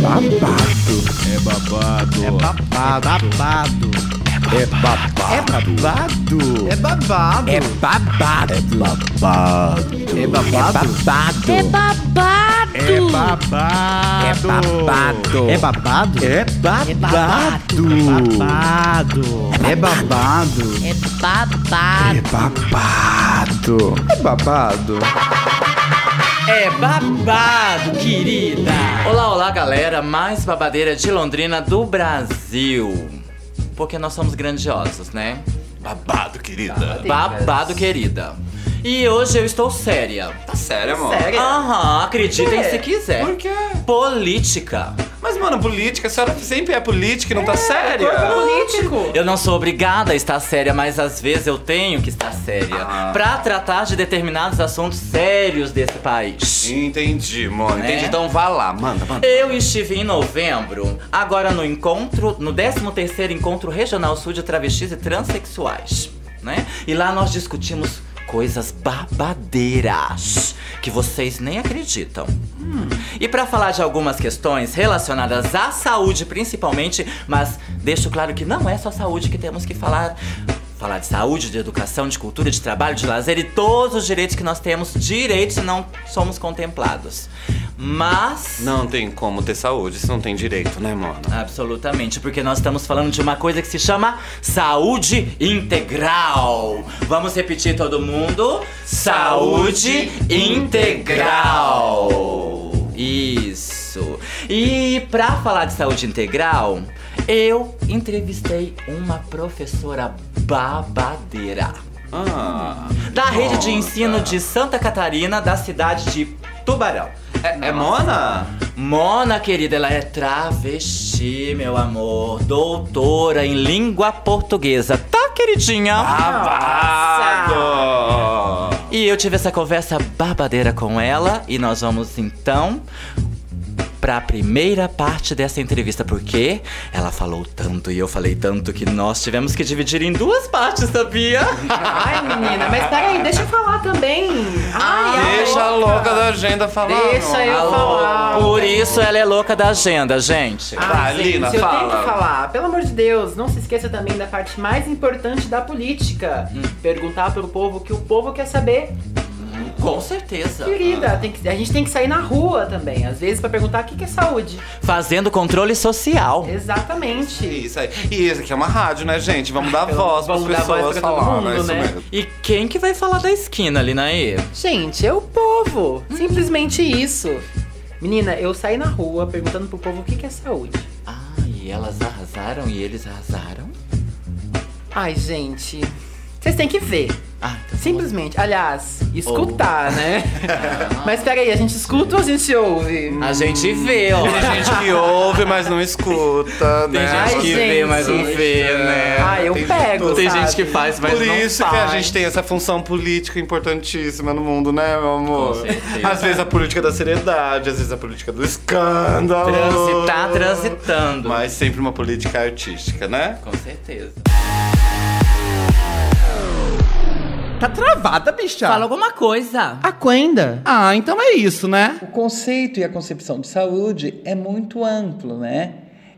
babado. É babado. É babado. É babado. É babado. É babado. É babado. É babado. É babado. É babado. É babado. É babado. É babado. É babado. É babado. É babado. É babado. É babado. É babado, querida! Olá, olá, galera mais babadeira de Londrina do Brasil. Porque nós somos grandiosos, né? Babado, querida. Babado, querida. E hoje eu estou séria. Tá sério, amor? Sério? Aham, acreditem se quiser. Por quê? Política. Mas, mano, política, a senhora sempre é política e não tá séria. Político. Eu não sou obrigada a estar séria, mas às vezes eu tenho que estar séria. Ah. Pra tratar de determinados assuntos sérios desse país. Entendi, mano. Entendi. É? Então vá lá, manda, manda. Eu estive em novembro, agora no encontro, no 13º Encontro Regional Sul de Travestis e Transsexuais, né? E lá nós discutimos coisas babadeiras que vocês nem acreditam. E pra falar de algumas questões relacionadas à saúde principalmente, mas deixo claro que não é só saúde que temos que falar. Falar de saúde, de educação, de cultura, de trabalho, de lazer e todos os direitos que nós temos, direitos e não somos contemplados. Mas Não tem como ter saúde se não tem direito, né, mano? Absolutamente, porque nós estamos falando de uma coisa que se chama saúde integral. Vamos repetir todo mundo? Saúde integral. Isso. E pra falar de saúde integral, eu entrevistei uma professora babadeira Ah. da rede de ensino de Santa Catarina, da cidade de Tubarão. É, é Mona? Mona, querida, ela é travesti, meu amor. Doutora em língua portuguesa. Tá, queridinha? Babado! E eu tive essa conversa babadeira com ela. E nós vamos então pra primeira parte dessa entrevista. Porque ela falou tanto e eu falei tanto que nós tivemos que dividir em duas partes, sabia? Ai, menina, mas peraí, deixa eu falar também. Ai, a Deixa a louca da agenda falar. Deixa eu Alô, falar. Por isso ela é louca da agenda, gente. Ai, Vai, gente, Lina, eu fala. tenho que falar. Pelo amor de Deus, não se esqueça também da parte mais importante da política. Perguntar pro povo o que o povo quer saber. Com certeza. Querida, tem que- a gente tem que sair na rua também, às vezes, pra perguntar o que que é saúde. Fazendo controle social. Exatamente. Isso aí. E isso aqui é uma rádio, né, gente? Vamos dar voz dar voz pessoas falar, mundo, né? Isso né? mesmo. E quem que vai falar da esquina ali, Naê? Gente, é o povo. Simplesmente isso. Menina, eu saí na rua perguntando pro povo o que que é saúde. Ah, e elas arrasaram e eles arrasaram? Ai, gente. Vocês têm que ver. Ah, então Simplesmente. Aliás, escutar, né? Mas peraí, a gente escuta ou a gente ouve? A gente vê, ó. Tem gente que ouve, mas não escuta, Tem né? gente Ai, que vê, gente. mas não vê, né? Ah, eu Tem pego, Tem sabe? gente que faz, mas Por não isso que a faz. gente tem essa função política importantíssima no mundo, né, meu amor? Com certeza. Às vezes a política da seriedade, às vezes a política do escândalo. Transitar transitando. Mas sempre uma política artística, né? Com certeza. Tá travada, bicha. Fala alguma coisa. A Quenda. Ah, então é isso, né? O conceito e a concepção de saúde é muito amplo, né?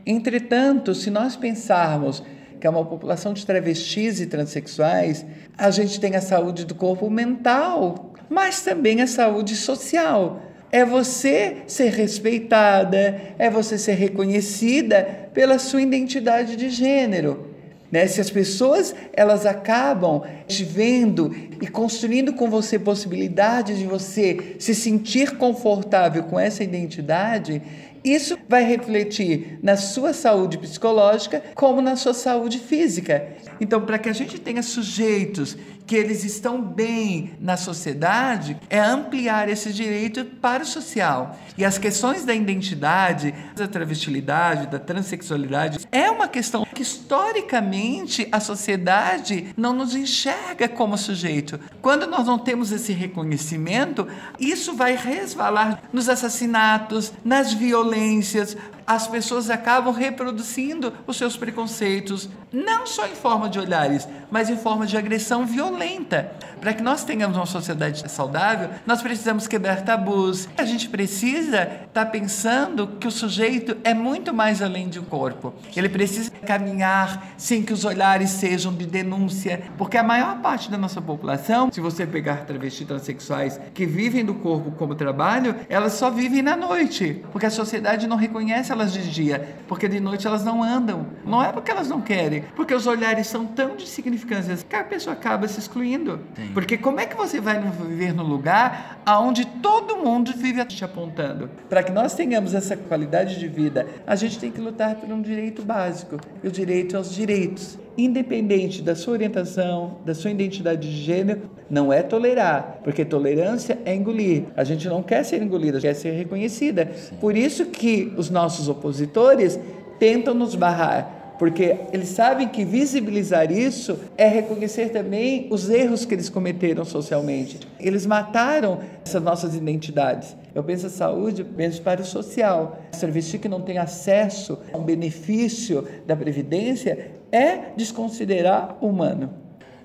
Entretanto, se nós pensarmos que é uma população de travestis e transexuais, a gente tem a saúde do corpo mental, mas também a saúde social. É você ser respeitada, é você ser reconhecida pela sua identidade de gênero. Né? Se as pessoas elas acabam te vendo e construindo com você possibilidade de você se sentir confortável com essa identidade, isso vai refletir na sua saúde psicológica como na sua saúde física. Então, para que a gente tenha sujeitos que eles estão bem na sociedade, é ampliar esse direito para o social. E as questões da identidade, da travestilidade, da transexualidade, é uma questão que historicamente a sociedade não nos enxerga como sujeito. Quando nós não temos esse reconhecimento, isso vai resvalar nos assassinatos, nas violências, as pessoas acabam reproduzindo os seus preconceitos, não só em forma de olhares, mas em forma de agressão violenta. Para que nós tenhamos uma sociedade saudável, nós precisamos quebrar tabus. A gente precisa estar tá pensando que o sujeito é muito mais além de um corpo. Ele precisa caminhar sem que os olhares sejam de denúncia, porque a maior parte da nossa população, se você pegar travestis transexuais que vivem do corpo como trabalho, elas só vivem na noite, porque a sociedade não reconhece elas de dia, porque de noite elas não andam. Não é porque elas não querem, porque os olhares são tão de significância que a pessoa acaba se excluindo. Sim. Porque como é que você vai viver no lugar aonde todo mundo vive te apontando? Para que nós tenhamos essa qualidade de vida, a gente tem que lutar por um direito básico, e o direito aos direitos independente da sua orientação, da sua identidade de gênero, não é tolerar, porque tolerância é engolir. A gente não quer ser engolida, quer ser reconhecida. Por isso que os nossos opositores tentam nos barrar, porque eles sabem que visibilizar isso é reconhecer também os erros que eles cometeram socialmente. Eles mataram essas nossas identidades. Eu penso a saúde, penso para o social. O travesti que não tem acesso a um benefício da Previdência é desconsiderar o humano.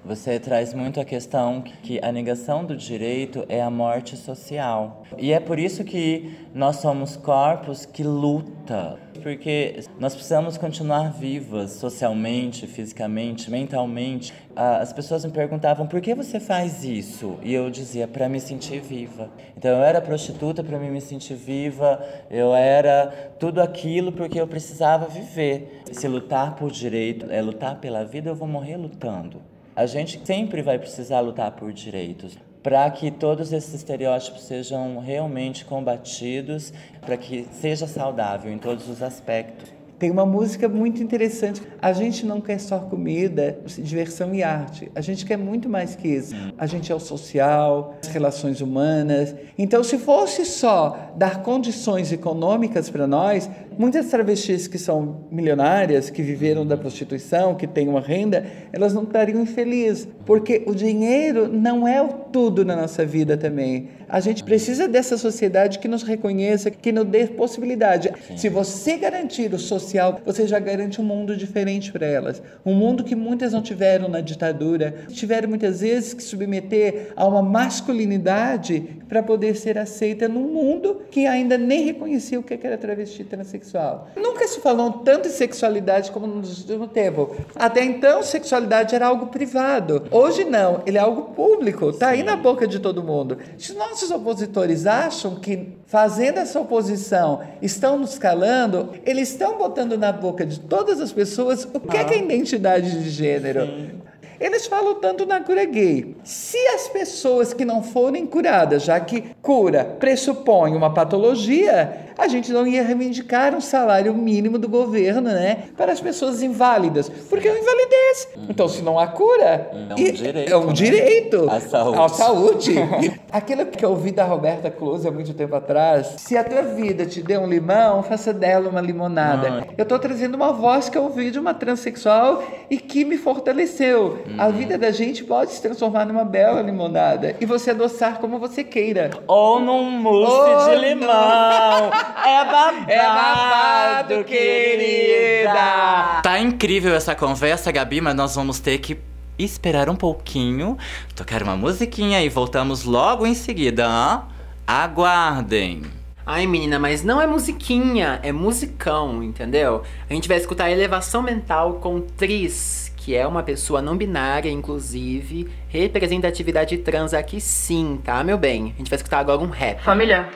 Você traz muito a questão que a negação do direito é a morte social. E é por isso que nós somos corpos que luta, porque nós precisamos continuar vivas socialmente, fisicamente, mentalmente. As pessoas me perguntavam por que você faz isso? E eu dizia para me sentir viva. Então eu era prostituta para me sentir viva, eu era tudo aquilo porque eu precisava viver. Se lutar por direito é lutar pela vida, eu vou morrer lutando. A gente sempre vai precisar lutar por direitos para que todos esses estereótipos sejam realmente combatidos, para que seja saudável em todos os aspectos. Tem uma música muito interessante. A gente não quer só comida, diversão e arte. A gente quer muito mais que isso. A gente é o social, as relações humanas. Então, se fosse só dar condições econômicas para nós, muitas travestis que são milionárias, que viveram da prostituição, que têm uma renda, elas não estariam infelizes, porque o dinheiro não é o tudo na nossa vida também. A gente precisa dessa sociedade que nos reconheça, que nos dê possibilidade. Se você garantir o social, você já garante um mundo diferente para elas. Um mundo que muitas não tiveram na ditadura, tiveram muitas vezes que submeter a uma masculinidade para poder ser aceita num mundo que ainda nem reconhecia o que era travesti transexual. Nunca se falou tanto em sexualidade como no último tempo. Até então, sexualidade era algo privado. Hoje não, ele é algo público, está aí na boca de todo mundo. Se nossos opositores acham que, fazendo essa oposição, estão nos calando, eles estão botando na boca de todas as pessoas o que, ah. é, que é identidade de gênero. Sim. Eles falam tanto na cura gay. Se as pessoas que não forem curadas, já que cura pressupõe uma patologia, a gente não ia reivindicar um salário mínimo do governo, né, para as pessoas inválidas, porque é uma invalidez. Uhum. Então, se não há cura, é um direito. É um né? direito à saúde. À saúde. Aquilo que eu ouvi da Roberta Close há muito tempo atrás, se a tua vida te deu um limão, faça dela uma limonada. Ah. Eu estou trazendo uma voz que eu ouvi de uma transexual e que me fortaleceu. Uhum. A vida da gente pode se transformar numa bela limonada e você adoçar como você queira. Ou num mousse oh, de limão. É babado, é babado, querida. Tá incrível essa conversa, Gabi, mas nós vamos ter que esperar um pouquinho, tocar uma musiquinha e voltamos logo em seguida. Hein? Aguardem. Ai, menina, mas não é musiquinha, é musicão, entendeu? A gente vai escutar Elevação Mental com Tris, que é uma pessoa não binária, inclusive. Representatividade trans aqui sim, tá, meu bem? A gente vai escutar agora um rap. Família,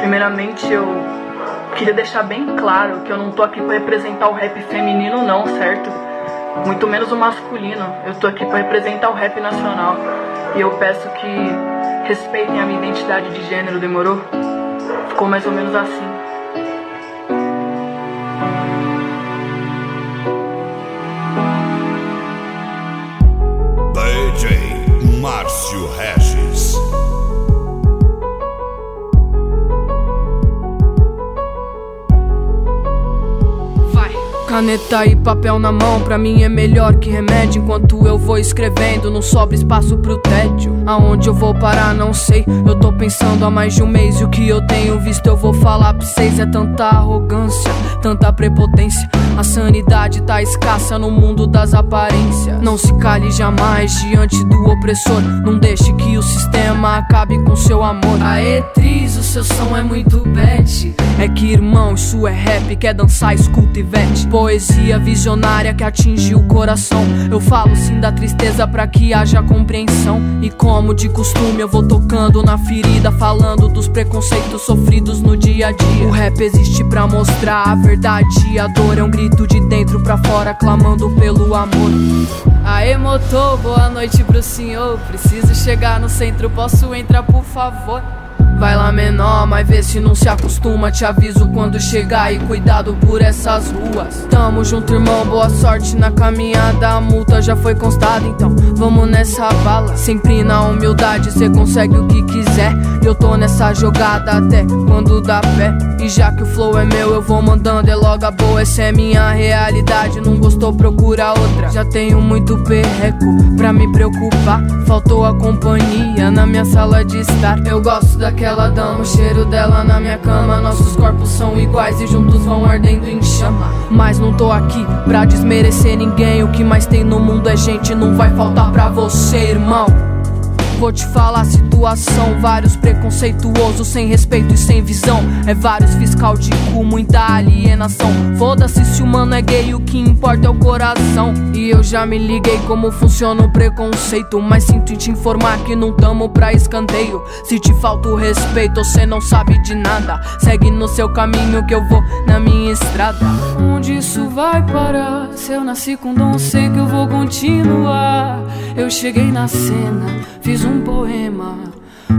Primeiramente, eu queria deixar bem claro que eu não tô aqui para representar o rap feminino, não, certo? Muito menos o masculino. Eu tô aqui para representar o rap nacional. E eu peço que respeitem a minha identidade de gênero, demorou? Ficou mais ou menos assim. Caneta e papel na mão, pra mim é melhor que remédio. Enquanto eu vou escrevendo, não sobra espaço pro tédio. Aonde eu vou parar, não sei. Eu tô pensando há mais de um mês. E o que eu tenho visto, eu vou falar pra vocês. É tanta arrogância, tanta prepotência. A sanidade tá escassa no mundo das aparências. Não se cale jamais diante do opressor. Não deixe que o sistema acabe com seu amor. Aê, Tris, o seu som é muito bad. É que, irmão, isso é rap, quer dançar, escuta e vete. Poesia visionária que atinge o coração. Eu falo sim da tristeza pra que haja compreensão. E como de costume, eu vou tocando na ferida, falando dos preconceitos sofridos no dia a dia. O rap existe pra mostrar a verdade. A dor é um grito de dentro pra fora, clamando pelo amor. Aê, motor, boa noite pro senhor. Preciso chegar no centro, posso entrar, por favor? Vai lá menor, mas vê se não se acostuma. Te aviso quando chegar e cuidado por essas ruas. Tamo junto irmão, boa sorte na caminhada. A multa já foi constada, então vamos nessa bala. Sempre na humildade, cê consegue o que quiser. Eu tô nessa jogada até quando dá pé. E já que o flow é meu, eu vou mandando. É logo a boa, essa é minha realidade. Não gostou, procura outra. Já tenho muito perreco pra me preocupar. Faltou a companhia na minha sala de estar. Eu gosto daquela ela dama, o cheiro dela na minha cama. Nossos corpos são iguais e juntos vão ardendo em chama. Mas não tô aqui pra desmerecer ninguém. O que mais tem no mundo é gente, não vai faltar pra você, irmão. Vou te falar a situação, vários preconceituosos, sem respeito e sem visão. É vários fiscal de cu, muita alienação. Foda-se se o mano é gay, o que importa é o coração. E eu já me liguei como funciona o preconceito. Mas sinto em te informar que não tamo pra escanteio. Se te falta o respeito, você não sabe de nada. Segue no seu caminho que eu vou na minha estrada. Onde isso vai parar? Se eu nasci com dom, sei que eu vou continuar. Eu cheguei na cena, fiz um poema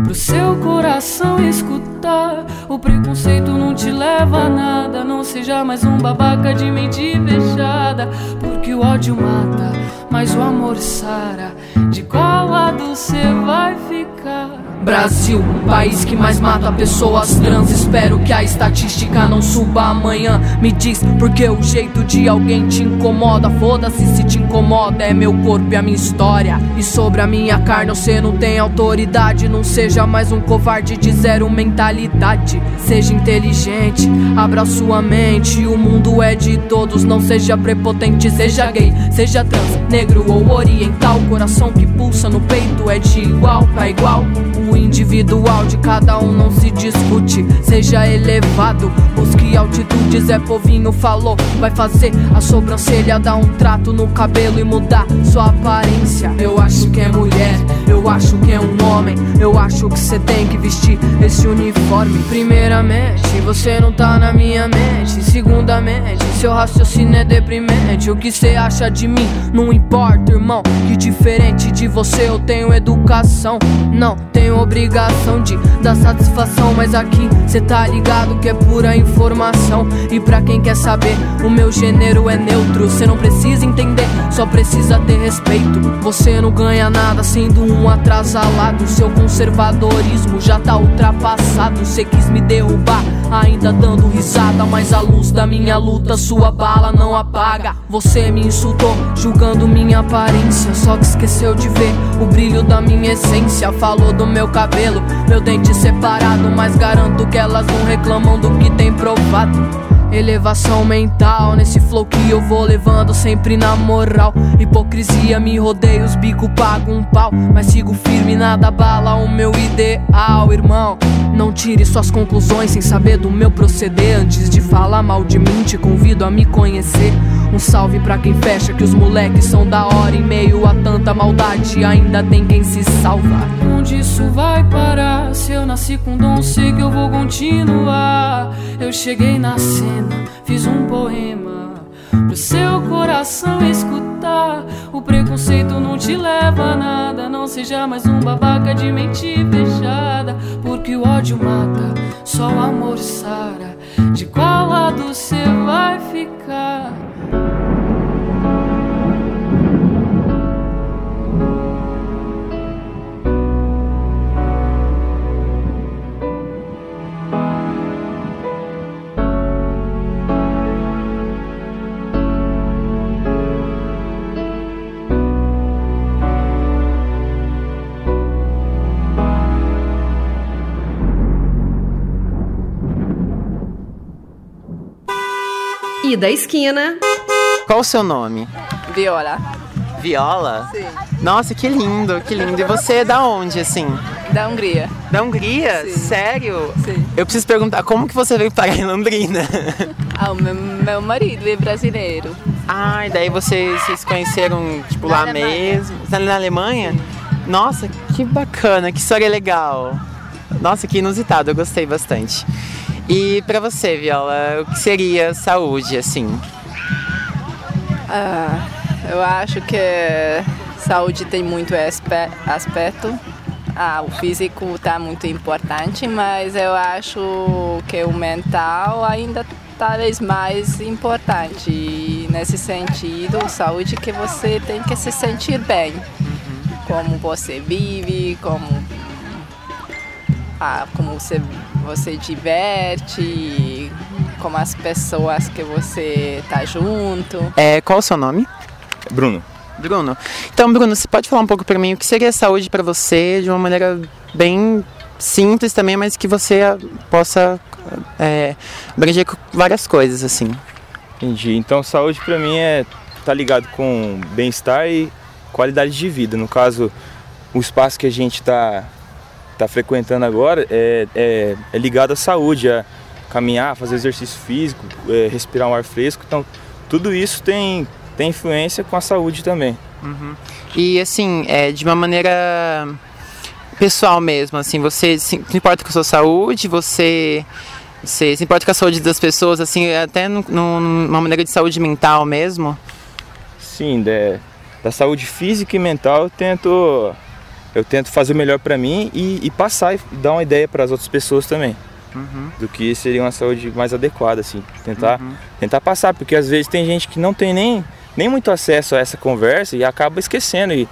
pro seu coração escutar. O preconceito não te leva a nada, não seja mais um babaca de mente fechada. Porque o ódio mata, mas o amor sara. De qual lado cê vai ficar? Brasil, país que mais mata pessoas trans. Espero que a estatística não suba amanhã. Me diz porque o jeito de alguém te incomoda. Foda-se se te incomoda, é meu corpo e a minha história. E sobre a minha carne você não tem autoridade. Não seja mais um covarde de zero mentalidade. Seja inteligente, abra sua mente. O mundo é de todos, não seja prepotente. Seja gay, seja trans, negro ou oriental. Coração que pulsa no peito é de igual pra igual. Individual de cada um não se discute. Seja elevado, busque altitudes. É povinho falou, vai fazer a sobrancelha, dar um trato no cabelo e mudar sua aparência. Eu acho que é mulher, eu acho que é um homem. Eu acho que você tem que vestir esse uniforme. Primeiramente, você não tá na minha mente. Segundamente, seu raciocínio é deprimente. O que você acha de mim não importa, irmão. Que diferente de você eu tenho educação. Não tenho obrigação de dar satisfação. Mas aqui cê tá ligado que é pura informação. E pra quem quer saber, o meu gênero é neutro. Cê não precisa entender, só precisa ter respeito. Você não ganha nada sendo um atrasalado. Seu conservadorismo já tá ultrapassado. Cê quis me derrubar, ainda dando risada. Mas a luz da minha luta, sua bala não apaga. Você me insultou, julgando minha aparência. Só que esqueceu de ver o brilho da minha essência. Falou do meu cabelo, meu dente separado. Mas garanto que elas não reclamam do que tem provado. Elevação mental nesse flow que eu vou levando sempre na moral. Hipocrisia me rodeia, os bico pago um pau. Mas sigo firme, nada bala o meu ideal, irmão. Não tire suas conclusões sem saber do meu proceder. Antes de falar mal de mim, te convido a me conhecer. Um salve pra quem fecha, que os moleques são da hora. Em meio a tanta maldade, ainda tem quem se salva. Onde isso vai parar? Se eu nasci com dom, sei que eu vou continuar. Eu cheguei na cena, fiz um poema. Pro seu coração escutar. O preconceito não te leva a nada. Não seja mais um babaca de mente fechada. Porque o ódio mata, só o amor sara. De qual lado cê vai ficar? Da esquina. Qual o seu nome? Viola. Viola? Sim. Nossa, que lindo, que lindo. E você é da onde, assim? Da Hungria. Da Hungria? Sim. Sério? Sim. Eu preciso perguntar, como que você veio parar em Londrina? Ah, o meu, meu marido é brasileiro. Ah, e daí vocês se conheceram, tipo, Na lá Alemanha. mesmo? Tá na Alemanha? Nossa, que bacana, que história legal. Nossa, que inusitado, eu gostei bastante. E pra você, Viola, o que seria saúde, assim? Ah, eu acho que saúde tem muito aspe- aspecto. Ah, o físico está muito importante, mas eu acho que o mental ainda talvez mais importante. E nesse sentido, saúde que você tem que se sentir bem. Como você vive, como, ah, como você, você diverte, como as pessoas que você tá junto. É, qual o seu nome? Bruno. Bruno. Então, Bruno, você pode falar um pouco pra mim o que seria saúde pra você de uma maneira bem simples também, mas que você possa é, abranger com várias coisas, assim. Entendi. Então, saúde pra mim é tá ligado com bem-estar e qualidade de vida. No caso, o espaço que a gente tá tá frequentando agora é, é, é ligado à saúde, a caminhar, fazer exercício físico, é, respirar um ar fresco. Então, tudo isso tem tem influência com a saúde também. Uhum. E assim, é, de uma maneira pessoal mesmo, assim, você se, se importa com a sua saúde, você, você se importa com a saúde das pessoas, assim, até no, no, numa maneira de saúde mental mesmo? Sim, da, da saúde física e mental eu tento eu tento fazer o melhor pra mim e, e passar e dar uma ideia para as outras pessoas também Uhum. do que seria uma saúde mais adequada assim tentar Uhum. tentar passar porque às vezes tem gente que não tem nem nem muito acesso a essa conversa e acaba esquecendo e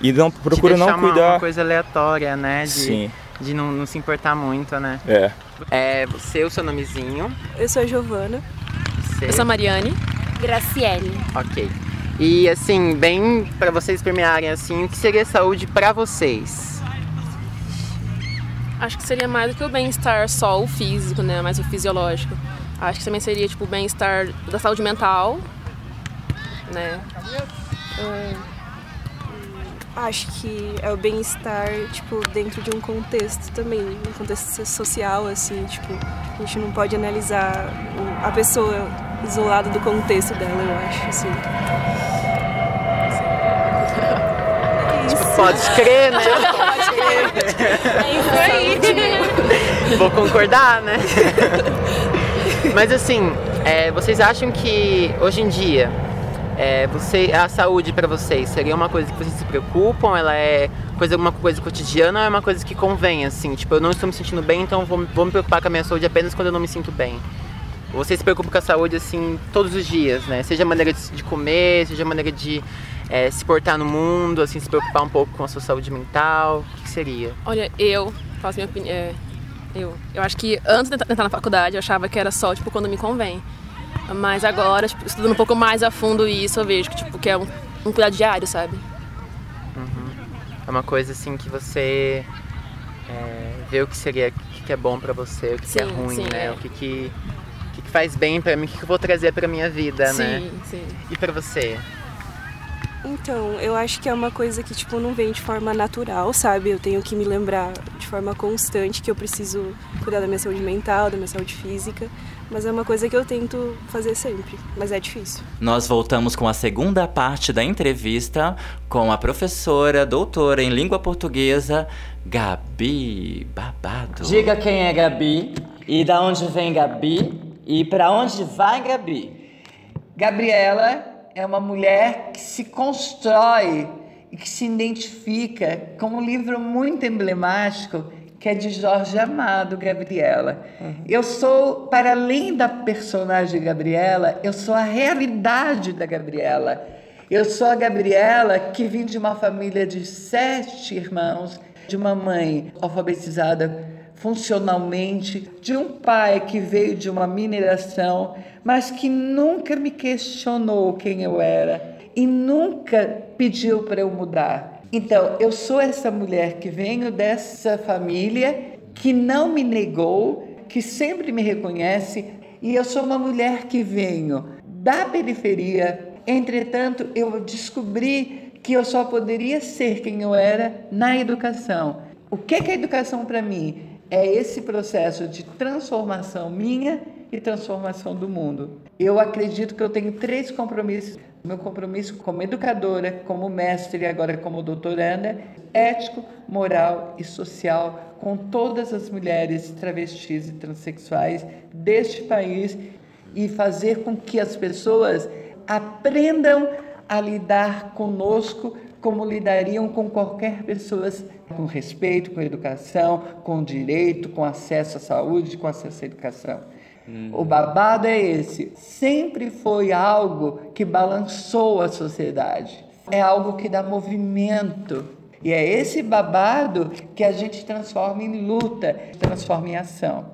e não procura não deixar uma- cuidar Uma, coisa aleatória, né? De, Sim. de não, não se importar muito, né? é É, você, o seu nomezinho. Eu sou a Giovana. Você. Eu sou a Mariane. Graciele. Ok. E assim, bem pra vocês permearem assim, o que seria saúde pra vocês? Acho que seria mais do que o bem-estar só o físico, né? Mais o fisiológico. Acho que também seria, tipo, o bem-estar da saúde mental, né? É, acho que é o bem-estar, tipo, dentro de um contexto também, um contexto social, assim, tipo, a gente não pode analisar a pessoa isolada do contexto dela, eu acho, assim. Tipo, pode crer, né? Pode crer. É isso aí. Vou concordar, né? Mas assim, é, vocês acham que hoje em dia é, você, a saúde pra vocês seria uma coisa que vocês se preocupam? Ela é coisa, alguma coisa cotidiana ou é uma coisa que convém, assim? Tipo, eu não estou me sentindo bem, então vou, vou me preocupar com a minha saúde apenas quando eu não me sinto bem. Vocês se preocupam com a saúde, assim, todos os dias, né? Seja a maneira de, de comer, seja a maneira de é, se portar no mundo, assim, se preocupar um pouco com a sua saúde mental. O que, que seria? Olha, eu, faço minha opinião. É, eu, eu acho que antes de entrar na faculdade eu achava que era só, tipo, quando me convém. Mas agora, tipo, estudando um pouco mais a fundo isso, eu vejo que, tipo, que é um, um cuidado diário, sabe? É uma coisa assim que você é, vê o que seria, o que, é bom pra você, o que, que é Sim, ruim, sim, né? é. O que, que, o que, faz bem pra mim, o que, eu vou trazer pra minha vida, né? Sim, sim. E pra você? Então, eu acho que é uma coisa que, tipo, não vem de forma natural, sabe? Eu tenho que me lembrar de forma constante que eu preciso cuidar da minha saúde mental, da minha saúde física. Mas é uma coisa que eu tento fazer sempre, mas é difícil. Nós voltamos com a segunda parte da entrevista com a professora, doutora em língua portuguesa, Gabi Babado. Diga quem é Gabi e da onde vem Gabi e para onde vai Gabi. Gabriela é uma mulher que se constrói e que se identifica com um livro muito emblemático que é de Jorge Amado, Gabriela. Eu sou, para além da personagem Gabriela, eu sou a realidade da Gabriela. Eu sou a Gabriela que vim de uma família de sete irmãos, de uma mãe alfabetizada funcionalmente, de um pai que veio de uma mineração, mas que nunca me questionou quem eu era e nunca pediu para eu mudar. Então, eu sou essa mulher que venho dessa família que não me negou, que sempre me reconhece E eu sou uma mulher que venho da periferia. Entretanto, eu descobri que eu só poderia ser quem eu era na educação. O que é, é educação para mim? É esse processo de transformação minha e transformação do mundo. Eu acredito que eu tenho três compromissos. Meu compromisso como educadora, como mestre e agora como doutoranda, ético, moral e social com todas as mulheres travestis e transexuais deste país e fazer com que as pessoas aprendam a lidar conosco como lidariam com qualquer pessoa, com respeito, com educação, com direito, com acesso à saúde, com acesso à educação. Hum. O babado é esse. Sempre foi algo que balançou a sociedade. É algo que dá movimento. E é esse babado que a gente transforma em luta, transforma em ação.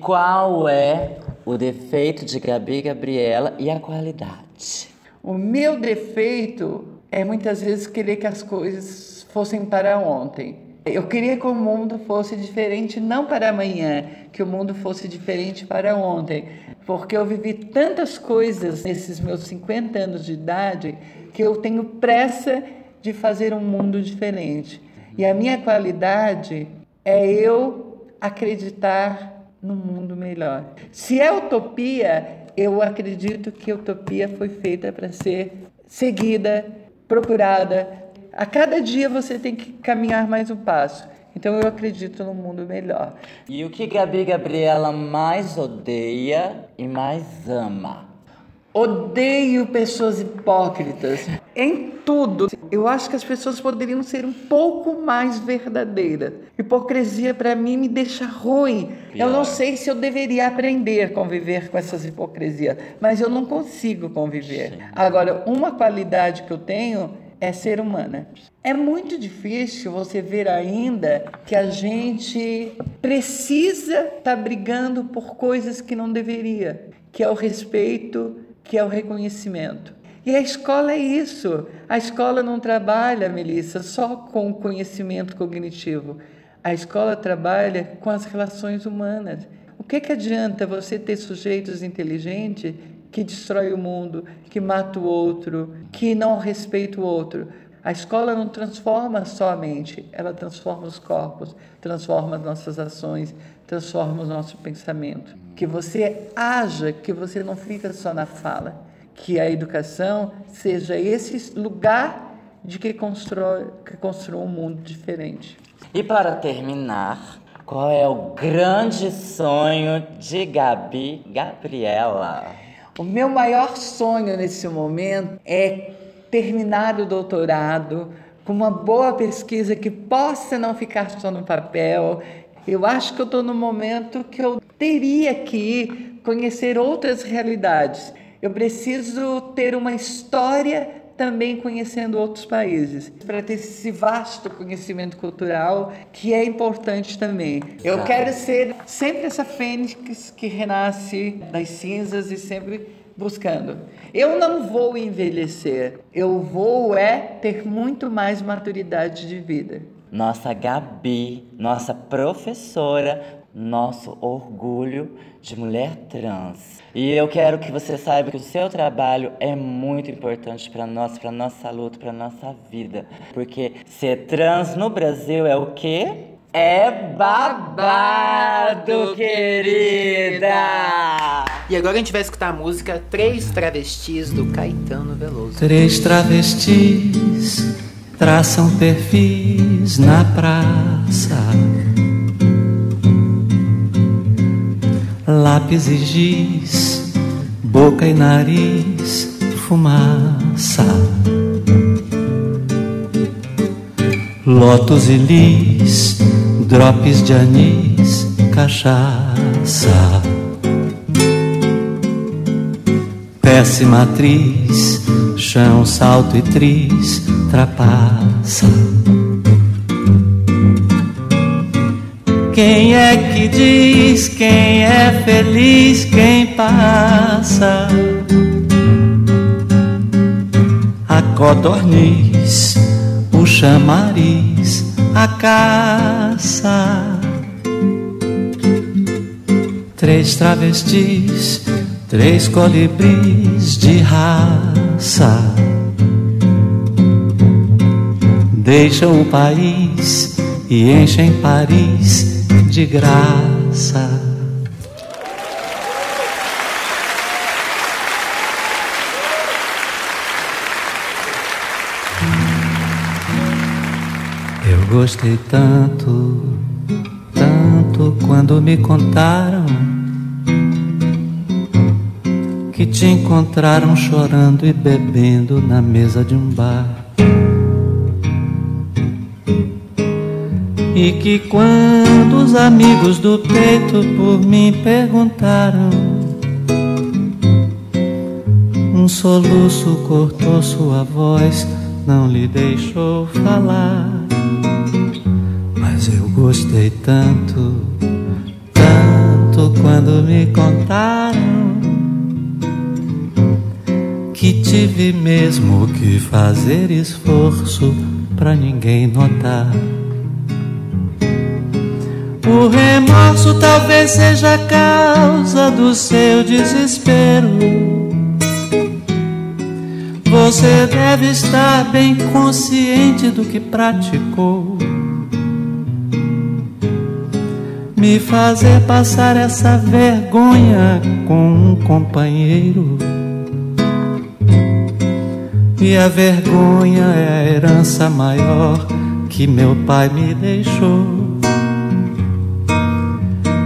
Qual é o defeito de Gabi Gabriela e a qualidade? O meu defeito é muitas vezes querer que as coisas fossem para ontem. Eu queria que o mundo fosse diferente não para amanhã, que o mundo fosse diferente para ontem, porque eu vivi tantas coisas nesses meus 50 anos de idade que eu tenho pressa de fazer um mundo diferente. E a minha qualidade é eu acreditar num mundo melhor. Se é utopia, eu acredito que a utopia foi feita para ser seguida procurada. A cada dia você tem que caminhar mais um passo. Então eu acredito num mundo melhor. E o que Gabi Gabriela mais odeia e mais ama? Odeio pessoas hipócritas em tudo. Eu acho que as pessoas poderiam ser um pouco mais verdadeiras. Hipocrisia para mim me deixa ruim. Pior. Eu não sei se eu deveria aprender a conviver com essas hipocrisias, mas eu não consigo conviver. Sim. Agora, uma qualidade que eu tenho é ser humana. É muito difícil você ver ainda que a gente precisa estar tá brigando por coisas que não deveria, que é o respeito que é o reconhecimento. E a escola é isso. A escola não trabalha, Melissa, só com o conhecimento cognitivo. A escola trabalha com as relações humanas. O que, que adianta você ter sujeitos inteligentes que destrói o mundo, que mata o outro, que não respeita o outro? A escola não transforma só a mente, ela transforma os corpos, transforma as nossas ações, transforma o nosso pensamento. Que você haja, que você não fica só na fala. Que a educação seja esse lugar de que constrói, que construa um mundo diferente. E para terminar, qual é o grande sonho de Gabi Gabriela? O meu maior sonho nesse momento é terminar o doutorado com uma boa pesquisa que possa não ficar só no papel. Eu acho que eu estou no momento que eu teria que conhecer outras realidades. Eu preciso ter uma história também conhecendo outros países, para ter esse vasto conhecimento cultural que é importante também. Eu quero ser sempre essa fênix que renasce das cinzas e sempre buscando. Eu não vou envelhecer, eu vou é ter muito mais maturidade de vida. Nossa Gabi, nossa professora, nosso orgulho de mulher trans. E eu quero que você saiba que o seu trabalho é muito importante para nós, para nossa luta, para nossa vida, porque ser trans no Brasil é o quê? É babado, querida! E agora a gente vai escutar a música Três Travestis do Caetano Veloso. Três travestis traçam perfis na praça. Lápis e giz, boca e nariz, fumaça. Lotos e lis, drops de anis, cachaça. Péssima atriz, chão, salto e tris, trapaça. Quem é que diz quem é feliz, quem passa? A codorniz o chamariz, a caça. três travestis, três colibris de raça. Deixam o país e enchem Paris de graça. Eu gostei tanto, tanto quando me contaram te encontraram chorando e bebendo na mesa de um bar. E que quando os amigos do peito por mim perguntaram, um soluço cortou sua voz, não lhe deixou falar. Mas eu gostei tanto, tanto quando me contaram que tive mesmo que fazer esforço pra ninguém notar. O remorso talvez seja a causa do seu desespero. Você deve estar bem consciente do que praticou. Me fazer passar essa vergonha com um companheiro. E a vergonha é a herança maior que meu pai me deixou.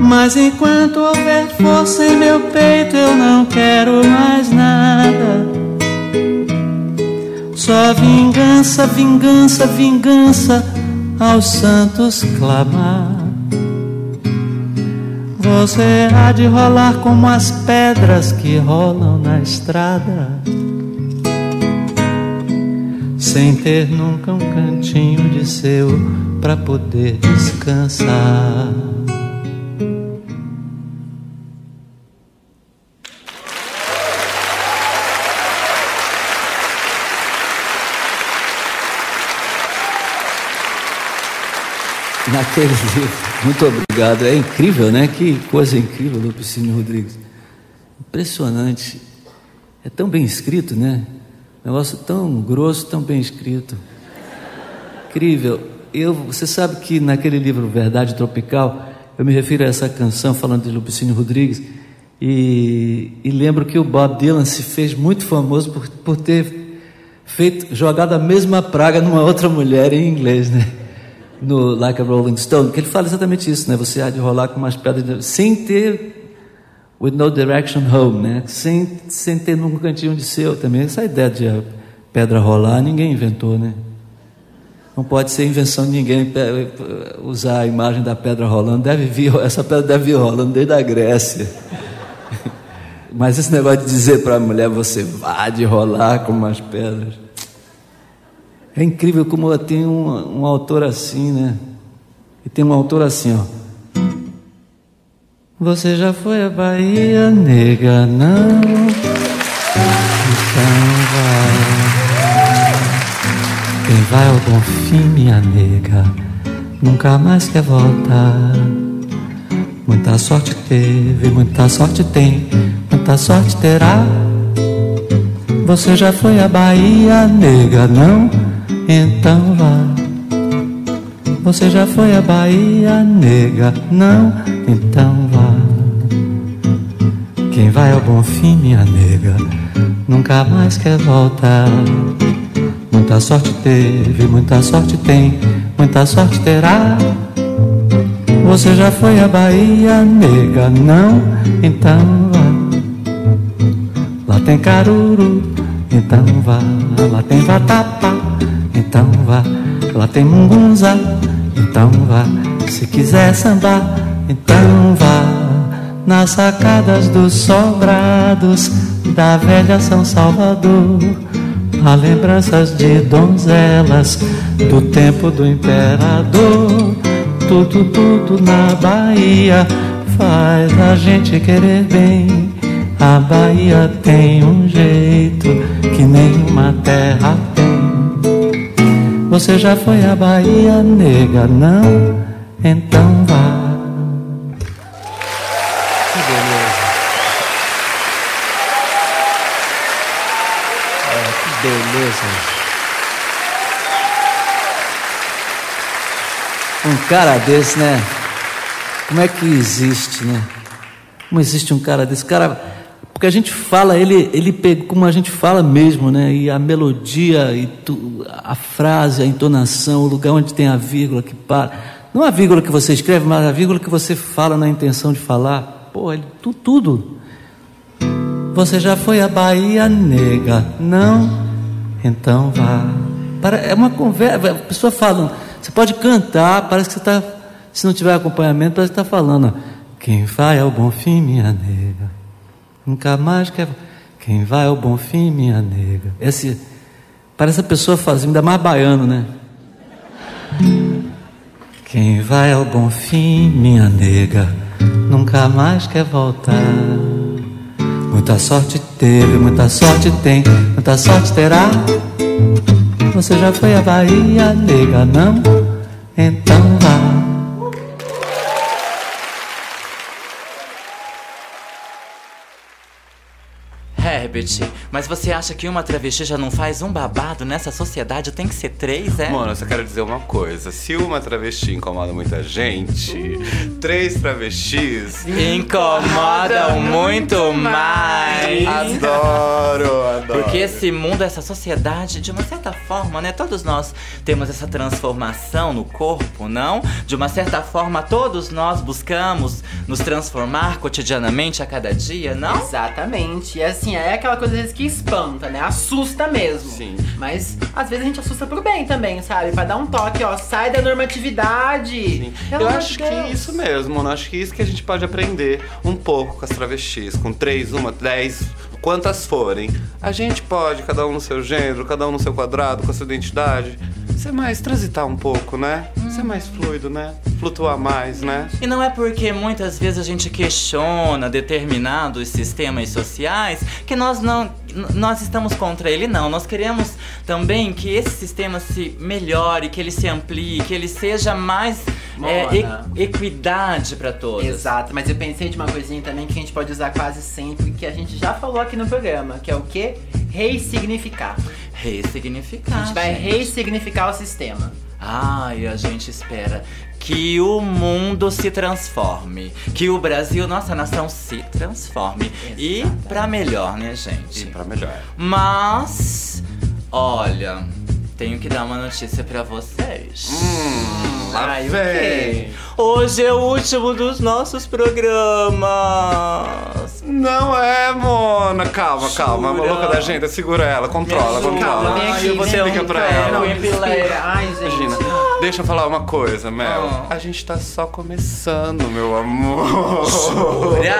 Mas enquanto houver força em meu peito, eu não quero mais nada. Só vingança, vingança, vingança aos santos clamar. Você há de rolar como as pedras que rolam na estrada, sem ter nunca um cantinho de seu para poder descansar. naquele livro. Muito obrigado. É incrível, né? Que coisa incrível, Lupicínio Rodrigues. Impressionante. É tão bem escrito, né? Negócio tão grosso, tão bem escrito. Incrível. Eu, você sabe que naquele livro Verdade Tropical, eu me refiro a essa canção falando de Lupicínio Rodrigues e, e lembro que o Bob Dylan se fez muito famoso por, por ter feito, jogado a mesma praga numa outra mulher em inglês, né? no Like a Rolling Stone, que ele fala exatamente isso, né? Você há de rolar com umas pedras sem ter with no direction home, né? Sem, sem ter num cantinho de seu também. Essa ideia de pedra rolar ninguém inventou, né? Não pode ser invenção de ninguém usar a imagem da pedra rolando. Deve vir, essa pedra deve vir rolando desde a Grécia. Mas esse negócio de dizer para a mulher você vá de rolar com umas pedras. É incrível como tem um, um autor assim, né? E tem um autor assim, ó. Você já foi à Bahia, nega, não? Então vai. Quem vai ao bom fim, minha nega, nunca mais quer voltar. Muita sorte teve, muita sorte tem, muita sorte terá. Você já foi à Bahia, nega, não? Então vá. Você já foi à Bahia, nega? Não? Então. Quem vai ao bom fim, minha nega, nunca mais quer voltar. Muita sorte teve, muita sorte tem, muita sorte terá. Você já foi à Bahia, nega? Não? Então vá. Lá tem caruru, então vá. Lá tem vatapá então vá. Lá tem mungunza, então vá. Se quiser sambar, então vá. Nas sacadas dos sobrados da velha São Salvador. Há lembranças de donzelas do tempo do imperador. Tudo, tudo na Bahia faz a gente querer bem. A Bahia tem um jeito que nenhuma terra tem. Você já foi à Bahia, nega? Não? Então vá. Beleza. Um cara desse, né? Como é que existe, né? Como existe um cara desse? Cara, porque a gente fala, ele, ele pega como a gente fala mesmo, né? E a melodia, e tu, a frase, a entonação, o lugar onde tem a vírgula que para. Não a vírgula que você escreve, mas a vírgula que você fala na intenção de falar. Pô, ele, tu, tudo. Você já foi à Bahia Nega? Não? Então vá. Para, é uma conversa. A pessoa fala, você pode cantar, parece que você está. Se não tiver acompanhamento, parece que está falando. Quem vai ao bom fim, minha nega? Nunca mais quer. Quem vai ao bom fim, minha nega? Esse, parece a pessoa fazendo, ainda mais baiano, né? Quem vai ao bom fim, minha nega, nunca mais quer voltar. Muita sorte teve, muita sorte tem, muita sorte terá. Você já foi à Bahia, nega, não? Então mas você acha que uma travesti já não faz um babado nessa sociedade? Tem que ser três, é? Mano, eu só quero dizer uma coisa. Se uma travesti incomoda muita gente, três travestis Incomodam muito mais. Adoro. Porque esse mundo, essa sociedade, de uma certa forma, né? Todos nós temos essa transformação no corpo, não? De uma certa forma, todos nós buscamos nos transformar cotidianamente a cada dia, não? Exatamente. E assim, é aquela coisa às vezes que espanta, né? Assusta mesmo. Sim. Mas às vezes a gente assusta pro bem também, sabe? Pra dar um toque, ó, sai da normatividade. Pelo Eu acho de que Deus. é isso mesmo, mano. Acho que isso que a gente pode aprender um pouco com as travestis. Com três, uma, dez, quantas forem. A gente pode, cada um no seu gênero, cada um no seu quadrado, com a sua identidade, ser mais, transitar um pouco, né? Ser mais fluido, né? Flutuar mais, né? E não é porque muitas vezes a gente questiona determinados sistemas sociais que nós não nós estamos contra ele não. Nós queremos também que esse sistema se melhore, que ele se amplie, que ele seja mais é, e- equidade para todos. Exato, mas eu pensei de uma coisinha também que a gente pode usar quase sempre, que a gente já falou aqui no programa, que é o quê? Ressignificar. Ressignificar. A gente vai gente. ressignificar o sistema. Ai, a gente espera que o mundo se transforme, que o Brasil, nossa nação, se transforme e pra melhor, né, gente? E pra melhor. Mas, olha, tenho que dar uma notícia pra vocês. Hum, lá Ai, vem. Hoje é o último dos nossos programas. Não é, Mona. Calma, calma. A Jura? louca da agenda, segura ela, controla, ajuda. controla. Vem aqui, eu vou ter Explica um pra ela. epiléia. Ai, gente. Deixa eu falar uma coisa, Mel. A gente tá só começando, meu amor. Jura?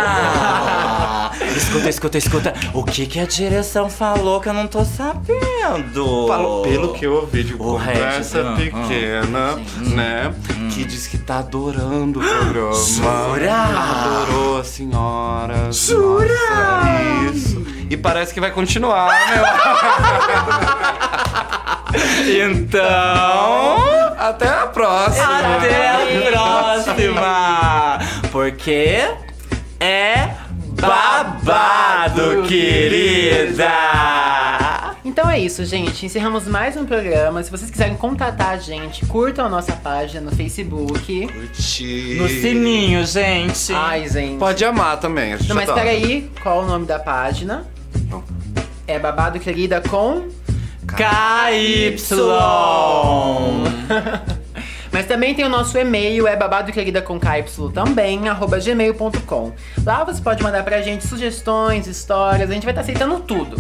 escuta, escuta, escuta. O que que a direção falou que eu não tô sabendo? Falo pelo que eu ouvi de O conversa Regis, ah, pequena, né? Que diz que tá adorando o programa. Jura? Adorou a senhora. Jura? Nossa, isso. E parece que vai continuar, meu. então. Até a próxima. Até a próxima. Porque é babado, querida. Então é isso, gente. Encerramos mais um programa. Se vocês quiserem contatar a gente, curtam a nossa página no Facebook. Curtir. No sininho, gente. Ai, gente. Pode amar também. A gente Não, mas adora. peraí, qual o nome da página? É Babado Querida com KY. Mas também tem o nosso e-mail, é babadoquerida com KY também, arroba gmail.com. Lá você pode mandar pra gente sugestões, histórias, a gente vai estar aceitando tudo.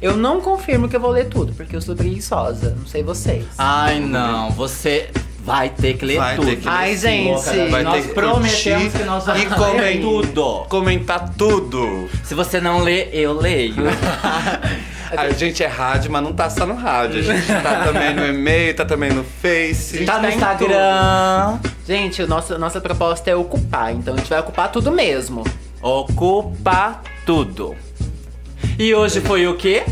Eu não confirmo que eu vou ler tudo, porque eu sou preguiçosa, não sei vocês. Ai, não. Você vai ter que ler Vai tudo. ter que ler Ai, gente. Vai nós ter que prometemos que nós e vamos ler comen- tudo. Comentar tudo. Se você não lê, eu leio. A gente é rádio, mas não tá só no rádio. A gente tá também no e-mail, tá também no Face. Tá no em Instagram. tudo. Gente, o nosso, nossa proposta é ocupar, então a gente vai ocupar tudo mesmo. Ocupa tudo. E hoje foi o quê?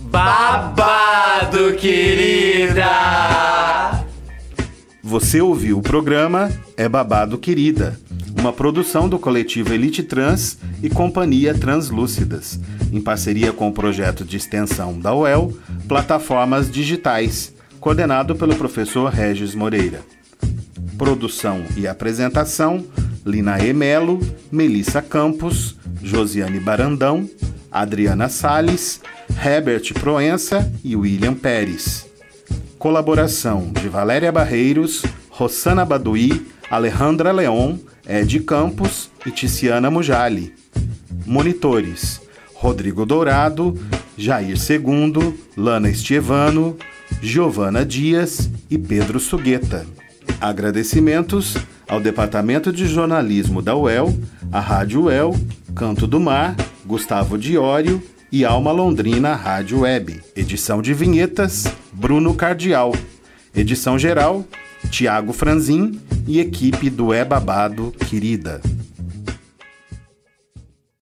Babado, querida! Você ouviu o programa É Babado Querida. Uma produção do coletivo Elite Trans e Companhia Translúcidas, em parceria com o projeto de extensão da UEL, Plataformas Digitais, coordenado pelo professor Regis Moreira. Produção e apresentação: Lina Emelo, Melissa Campos, Josiane Barandão, Adriana Sales, Herbert Proença e William Pérez. Colaboração de Valéria Barreiros, Rossana Baduí, Alejandra Leon, Ed Campos e Ticiana Mujali. Monitores: Rodrigo Dourado, Jair Segundo, Lana Estievano, Giovana Dias e Pedro Sugueta. Agradecimentos ao Departamento de Jornalismo da UEL, à Rádio UEL, Canto do Mar, Gustavo Diório e Alma Londrina Rádio Web. Edição de vinhetas, Bruno Cardial. Edição geral, Tiago Franzin e equipe do É Babado Querida.